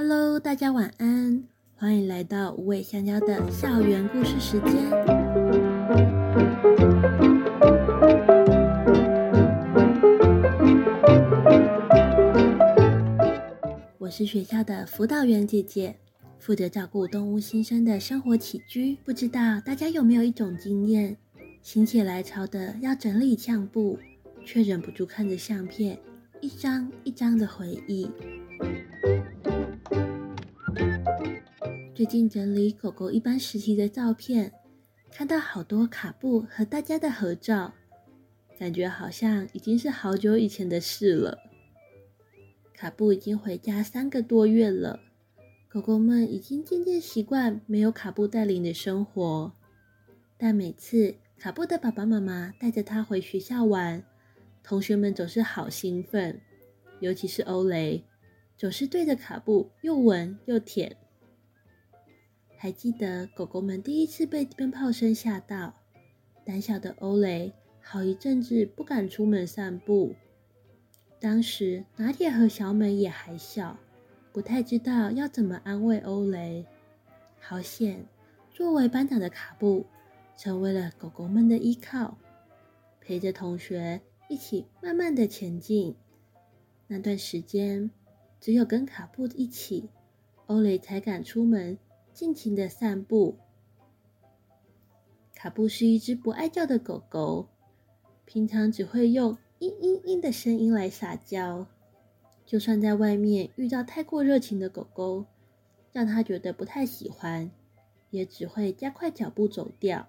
Hello，大家晚安，欢迎来到无尾香蕉的校园故事时间。我是学校的辅导员姐姐，负责照顾动物新生的生活起居。不知道大家有没有一种经验，心血来潮的要整理相簿，却忍不住看着相片，一张一张的回忆。最近整理狗狗一般时期的照片，看到好多卡布和大家的合照，感觉好像已经是好久以前的事了。卡布已经回家三个多月了，狗狗们已经渐渐习惯没有卡布带领的生活，但每次卡布的爸爸妈妈带着他回学校玩，同学们总是好兴奋，尤其是欧蕾，总是对着卡布又闻又舔。还记得狗狗们第一次被鞭炮声吓到，胆小的欧蕾好一阵子不敢出门散步。当时拿铁和小美也还小，不太知道要怎么安慰欧蕾。好险，作为班长的卡布成为了狗狗们的依靠，陪着同学一起慢慢的前进。那段时间，只有跟卡布一起，欧蕾才敢出门。尽情的散步。卡布是一只不爱叫的狗狗，平常只会用“嘤嘤嘤”的声音来撒娇。就算在外面遇到太过热情的狗狗，让他觉得不太喜欢，也只会加快脚步走掉。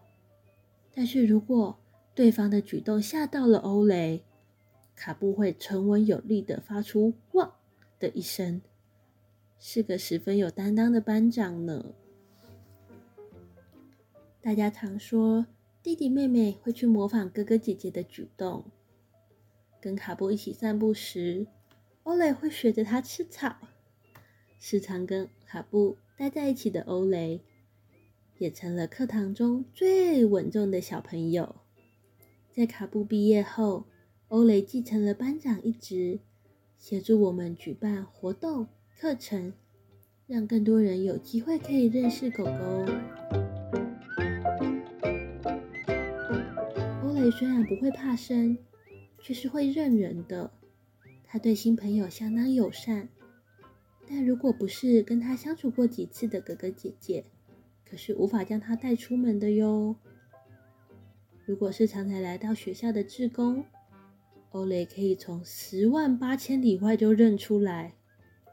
但是如果对方的举动吓到了欧雷，卡布会沉稳有力的发出“汪”的一声。是个十分有担当的班长呢。大家常说弟弟妹妹会去模仿哥哥姐姐的举动。跟卡布一起散步时，欧蕾会学着他吃草。时常跟卡布待在一起的欧蕾，也成了课堂中最稳重的小朋友。在卡布毕业后，欧蕾继承了班长一职，协助我们举办活动。课程让更多人有机会可以认识狗狗。欧蕾虽然不会怕生，却是会认人的。他对新朋友相当友善，但如果不是跟他相处过几次的哥哥姐姐，可是无法将他带出门的哟。如果是常常来到学校的志工，欧蕾可以从十万八千里外就认出来。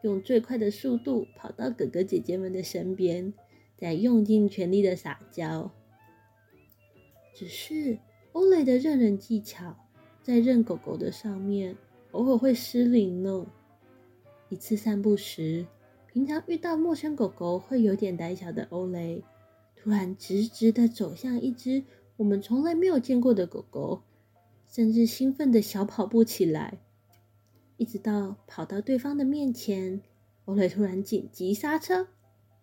用最快的速度跑到哥哥姐姐们的身边，再用尽全力的撒娇。只是欧蕾的认人技巧，在认狗狗的上面偶尔会失灵呢。一次散步时，平常遇到陌生狗狗会有点胆小的欧蕾，突然直直的走向一只我们从来没有见过的狗狗，甚至兴奋的小跑步起来。一直到跑到对方的面前，欧蕾突然紧急刹车，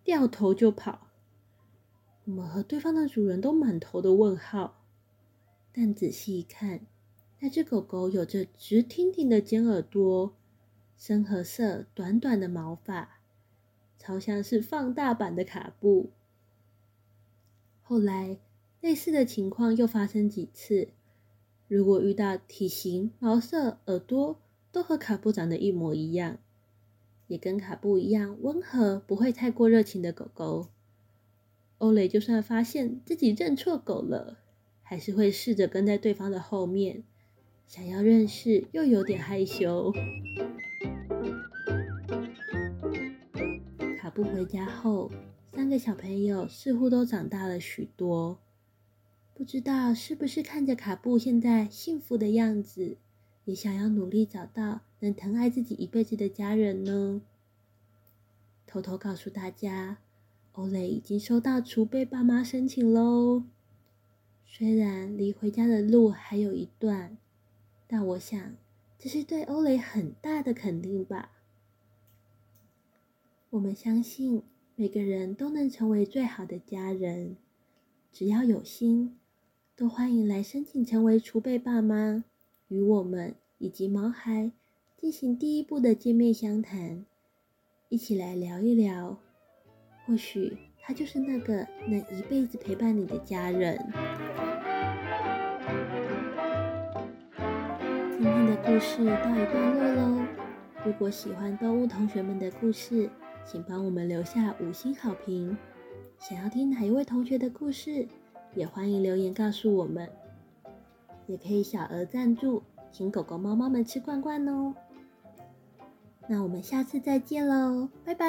掉头就跑。我们和对方的主人都满头的问号，但仔细一看，那只狗狗有着直挺挺的尖耳朵，深褐色短短的毛发，超像是放大版的卡布。后来类似的情况又发生几次，如果遇到体型、毛色、耳朵，都和卡布长得一模一样，也跟卡布一样温和，不会太过热情的狗狗。欧蕾就算发现自己认错狗了，还是会试着跟在对方的后面，想要认识又有点害羞。卡布回家后，三个小朋友似乎都长大了许多，不知道是不是看着卡布现在幸福的样子。也想要努力找到能疼爱自己一辈子的家人呢。偷偷告诉大家，欧蕾已经收到储备爸妈申请喽。虽然离回家的路还有一段，但我想这是对欧蕾很大的肯定吧。我们相信每个人都能成为最好的家人，只要有心，都欢迎来申请成为储备爸妈。与我们以及毛孩进行第一步的见面相谈，一起来聊一聊。或许他就是那个能一辈子陪伴你的家人。今天的故事告一段落喽。如果喜欢动物同学们的故事，请帮我们留下五星好评。想要听哪一位同学的故事，也欢迎留言告诉我们。也可以小额赞助，请狗狗、猫猫们吃罐罐哦。那我们下次再见喽，拜拜。